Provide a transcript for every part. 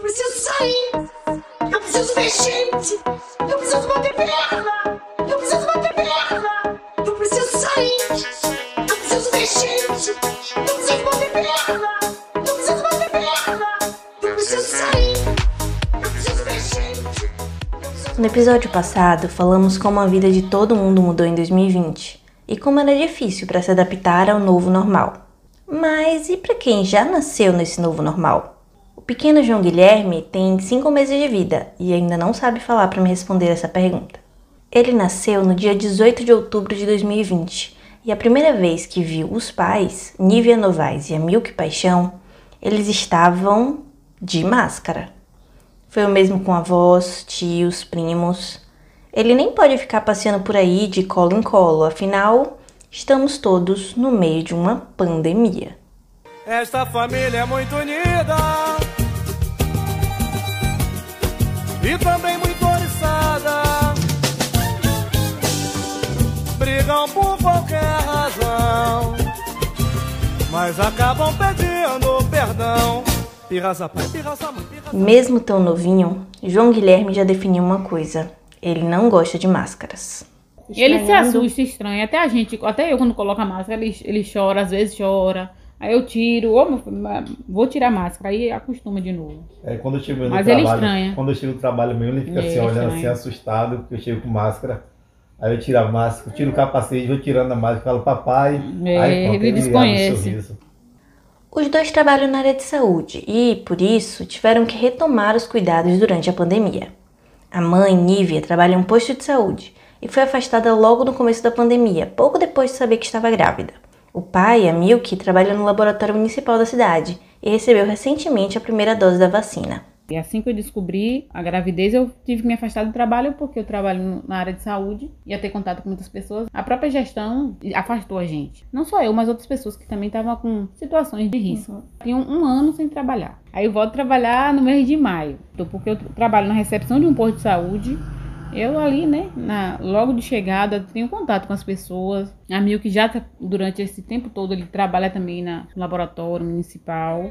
preciso sair. Eu preciso ver gente. Eu preciso bater perna. Eu preciso bater perna. Eu preciso sair. Eu preciso ver gente. Eu preciso bater perna. Eu preciso bater perna. Eu preciso sair. No episódio passado, falamos como a vida de todo mundo mudou em 2020 e como era difícil para se adaptar ao novo normal. Mas e para quem já nasceu nesse novo normal? O pequeno João Guilherme tem 5 meses de vida e ainda não sabe falar para me responder essa pergunta. Ele nasceu no dia 18 de outubro de 2020 e a primeira vez que viu os pais, Nívia Novaes e Amilque Paixão, eles estavam de máscara. Foi o mesmo com avós, tios, primos. Ele nem pode ficar passeando por aí de colo em colo, afinal, estamos todos no meio de uma pandemia. Esta família é muito unida e também muito oriçada. Brigam por qualquer razão, mas acabam pedindo perdão. Pirraça pai, pirraça mãe, pirraça Mesmo tão novinho, João Guilherme já definiu uma coisa: ele não gosta de máscaras. Ele se Estranhando. assusta, estranha. Até a gente, até eu quando coloco a máscara, ele, ele chora, às vezes chora. Aí eu tiro, filho, vou tirar a máscara, aí acostuma de novo. É, quando eu chego no Mas ele trabalho, estranha. quando eu chego no trabalho meu, ele fica É, assim, olhando assim, assustado, porque eu chego com máscara. Aí eu tiro a máscara, tiro o capacete, vou tirando a máscara, falo, papai. É, aí, pronto, ele o desconhece. sorriso. Os dois trabalham na área de saúde e, por isso, tiveram que retomar os cuidados durante a pandemia. A mãe, Nívia, trabalha em um posto de saúde e foi afastada logo no começo da pandemia, pouco depois de saber que estava grávida. O pai, Amilke, trabalha no laboratório municipal da cidade e recebeu recentemente a primeira dose da vacina. E assim que eu descobri a gravidez, eu tive que me afastar do trabalho, porque eu trabalho na área de saúde, ia ter contato com muitas pessoas. A própria gestão afastou a gente. Não só eu, mas outras pessoas que também estavam com situações de risco. Tinham um ano sem trabalhar. Aí eu volto a trabalhar no mês de maio, porque eu trabalho na recepção de um posto de saúde. Eu ali, né, na, logo de chegada, tenho contato com as pessoas. A que já tá- durante esse tempo todo ele trabalha também na, no laboratório municipal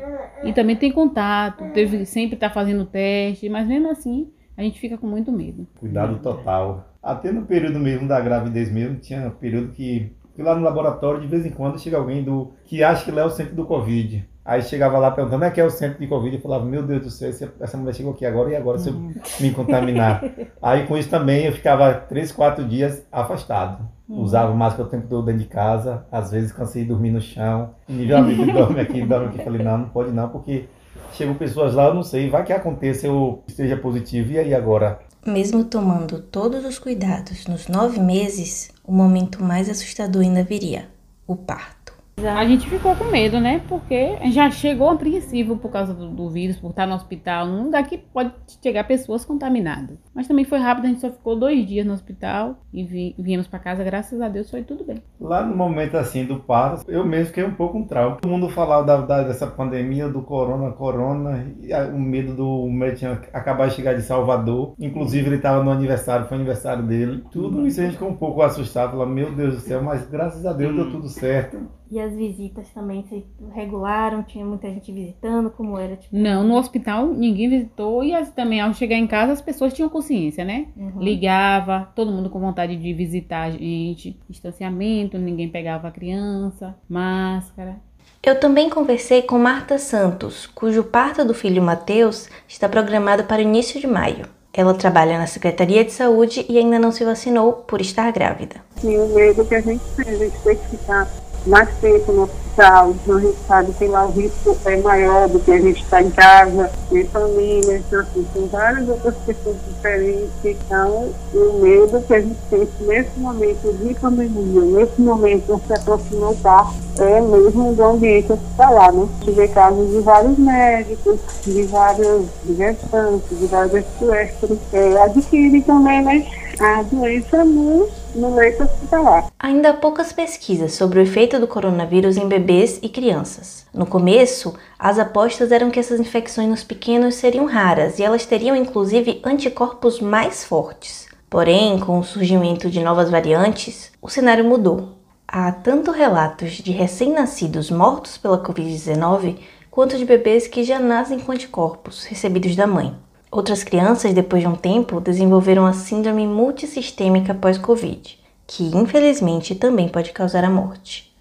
e também tem contato. Teve sempre tá fazendo teste, mas mesmo assim a gente fica com muito medo. Cuidado total. Até no período mesmo da gravidez mesmo, tinha um período que, que lá no laboratório, de vez em quando, chega alguém do que acha que lá é o centro do Covid. Aí chegava lá perguntando, é que é o centro de Covid? Eu falava, meu Deus do céu, essa mulher chegou aqui agora, e agora se eu me contaminar? Aí com isso também eu ficava três, quatro dias afastado. Usava máscara o tempo todo dentro de casa, às vezes cansei de dormir no chão. E nível amigo dorme aqui, dorme aqui. Falei, não, não pode não, porque chegam pessoas lá, eu não sei, vai que aconteça, eu esteja positivo, e aí agora? Mesmo tomando todos os cuidados nos nove meses, o momento mais assustador ainda viria: o parto. A gente ficou com medo, né? Porque já chegou apreensivo por causa do, do vírus, por estar no hospital, num lugar que pode chegar pessoas contaminadas. Mas também foi rápido, a gente só ficou dois dias no hospital e vi- viemos para casa, graças a Deus foi tudo bem. Lá no momento assim do parto, eu mesmo fiquei um pouco um trauma. Todo mundo falava da, da- dessa pandemia, do corona, corona, e a- o medo do médico acabar de chegar de Salvador. Inclusive ele estava no aniversário, foi aniversário dele. Tudo isso a gente ficou um pouco assustado, falando, meu Deus do céu, mas graças a Deus deu tudo certo. E as visitas também se regularam, tinha muita gente visitando, como era, tipo. Não, no hospital ninguém visitou e as- também ao chegar em casa as pessoas tinham consciência, né? uhum. Ligava, todo mundo com vontade de visitar a gente, distanciamento, ninguém pegava a criança, máscara. Eu também conversei com Marta Santos, cujo parto do filho Mateus está programado para o início de maio. Ela trabalha na Secretaria de Saúde e ainda não se vacinou por estar grávida. Sim, o medo que a gente tem, a gente tem que ficar mais tempo no hospital, então a gente sabe que lá o risco é maior do que a gente está em casa, em família, então assim, tem várias outras pessoas diferentes, então o medo que a gente tem nesse momento de pandemia, nesse momento que se aproximou parto, é mesmo do ambiente hospitalar, né? Vê casos de vários médicos, de vários gestantes, de vários puérperos, é, adquirem também, né, a doença no, no leito hospitalar. Ainda há poucas pesquisas sobre o efeito do coronavírus em bebês e crianças. No começo, as apostas eram que essas infecções nos pequenos seriam raras e elas teriam inclusive anticorpos mais fortes. Porém, com o surgimento de novas variantes, o cenário mudou. Há tanto relatos de recém-nascidos mortos pela Covid-19 quanto de bebês que já nascem com anticorpos recebidos da mãe. Outras crianças, depois de um tempo, desenvolveram a síndrome multissistêmica pós-Covid, que infelizmente também pode causar a morte.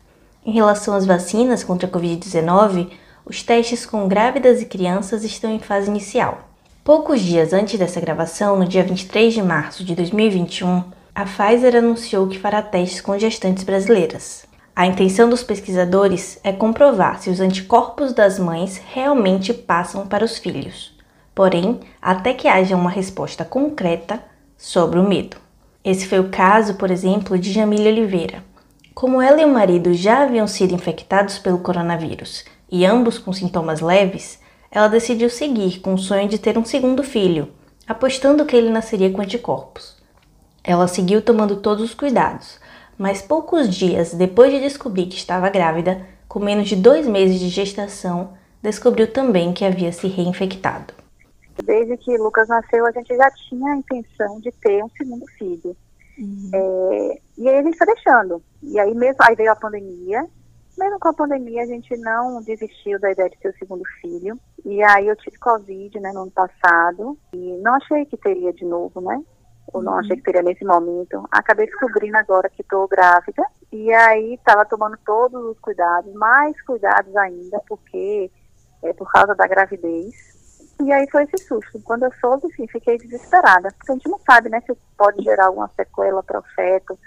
Em relação às vacinas contra a Covid-19, os testes com grávidas e crianças estão em fase inicial. Poucos dias antes dessa gravação, no dia 23 de março de 2021, a Pfizer anunciou que fará testes com gestantes brasileiras. A intenção dos pesquisadores é comprovar se os anticorpos das mães realmente passam para os filhos. Porém, até que haja uma resposta concreta sobre o medo. Esse foi o caso, por exemplo, de Jamília Oliveira. Como ela e o marido já haviam sido infectados pelo coronavírus e ambos com sintomas leves, ela decidiu seguir com o sonho de ter um segundo filho, apostando que ele nasceria com anticorpos. Ela seguiu tomando todos os cuidados, mas poucos dias depois de descobrir que estava grávida, com menos de dois meses de gestação, descobriu também que havia se reinfectado. Desde que Lucas nasceu, a gente já tinha a intenção de ter um segundo filho. Uhum. É, e aí a gente foi deixando. E aí mesmo, aí veio a pandemia. Mesmo com a pandemia, a gente não desistiu da ideia de ter o segundo filho. E aí eu tive Covid, né, no ano passado. E não achei que teria de novo, né? Ou não uhum. achei que teria nesse momento. Acabei descobrindo agora que estou grávida. E aí estava tomando todos os cuidados, mais cuidados ainda, porque é por causa da gravidez. E aí foi esse susto. Quando eu soube, assim, fiquei desesperada. Porque a gente não sabe, né, se pode gerar alguma sequela para o feto.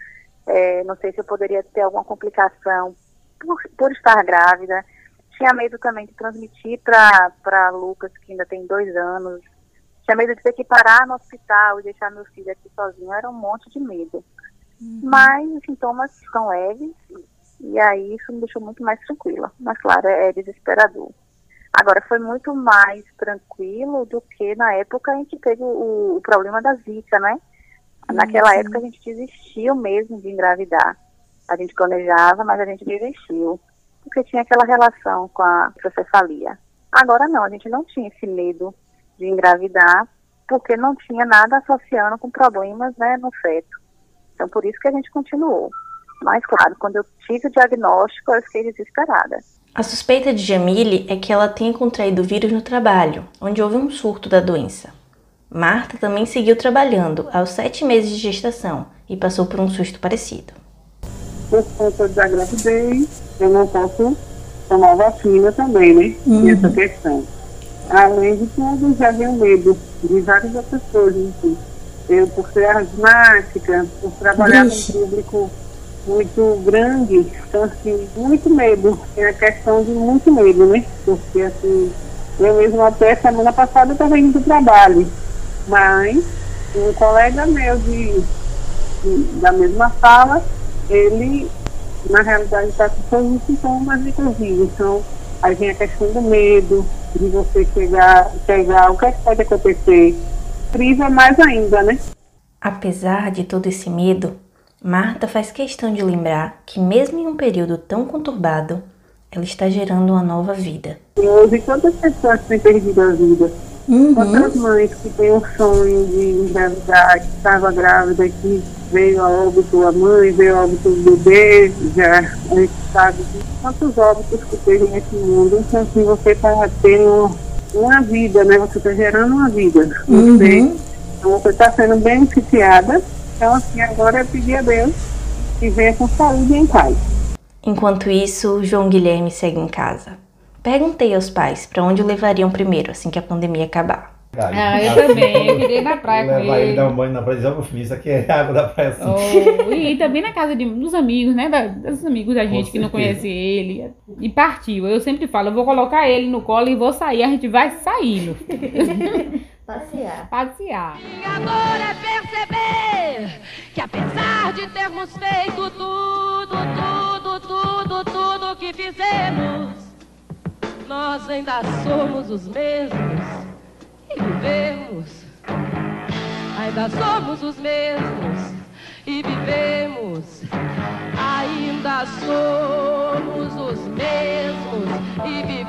É, não sei se eu poderia ter alguma complicação por, por estar grávida. Tinha medo também de transmitir para Lucas, que ainda tem dois anos. Tinha medo de ter que parar no hospital e deixar meu filho aqui sozinho. Era um monte de medo. Uhum. Mas os sintomas são leves. E aí isso me deixou muito mais tranquila. Mas claro, é, é desesperador. Agora, foi muito mais tranquilo do que na época a gente teve o, o problema da Zika, né? Naquela sim. época a gente desistiu mesmo de engravidar. A gente planejava, mas a gente desistiu. Porque tinha aquela relação com a procefalia. Agora não, a gente não tinha esse medo de engravidar, porque não tinha nada associando com problemas né, no feto. Então, por isso que a gente continuou. Mas, claro, quando eu tive o diagnóstico, eu fiquei desesperada. A suspeita de Jamile é que ela tenha contraído o vírus no trabalho, onde houve um surto da doença. Marta também seguiu trabalhando aos sete meses de gestação e passou por um susto parecido. Por conta da gravidez, eu não posso tomar vacina também, né? Uhum. Essa questão. Além de tudo, já tenho medo de várias outras coisas. Assim. Eu, por ser asmática, por trabalhar Ixi. com público muito grande, então assim, muito medo. É a questão de muito medo, né? Porque assim, eu mesmo até semana passada estava indo do trabalho, mas um colega meu de, de da mesma sala, ele na realidade está com todos os sintomas de Covid. Então, aí vem a questão do medo, de você chegar, chegar, o que, é que pode acontecer? Priva mais ainda, né? Apesar de todo esse medo, Marta faz questão de lembrar que, mesmo em um período tão conturbado, ela está gerando uma nova vida. Hoje, quantas pessoas têm perdido a vida? Uhum. Quantas mães que têm o sonho de engravidar, que estava grávida, que veio a óbito a mãe, veio a óbito o bebê, já a gente sabe de quantos óbitos que teve nesse mundo. Então, assim, você está tendo uma vida, né? Você está gerando uma vida. Uhum. Você, então, você está sendo beneficiada então, assim, agora eu pedi a Deus que venha com saúde em paz. Enquanto isso, João Guilherme segue em casa. Perguntei aos pais para onde o levariam primeiro, assim que a pandemia acabar. ah, eu também. Eu queria ir na praia com ele. ele dar um banho na praia e dizer, oh, isso aqui é água da praia assim. Oh, e também na casa de, dos amigos, né? Da, dos amigos da gente que não conhece ele. E partiu. Eu sempre falo, eu vou colocar ele no colo e vou sair. A gente vai saindo. Passear. Passear. E agora é perceber que apesar de termos feito tudo, tudo, tudo, tudo que fizemos, nós ainda somos os mesmos e vivemos. Ainda somos os mesmos e vivemos. Ainda somos os mesmos e vivemos.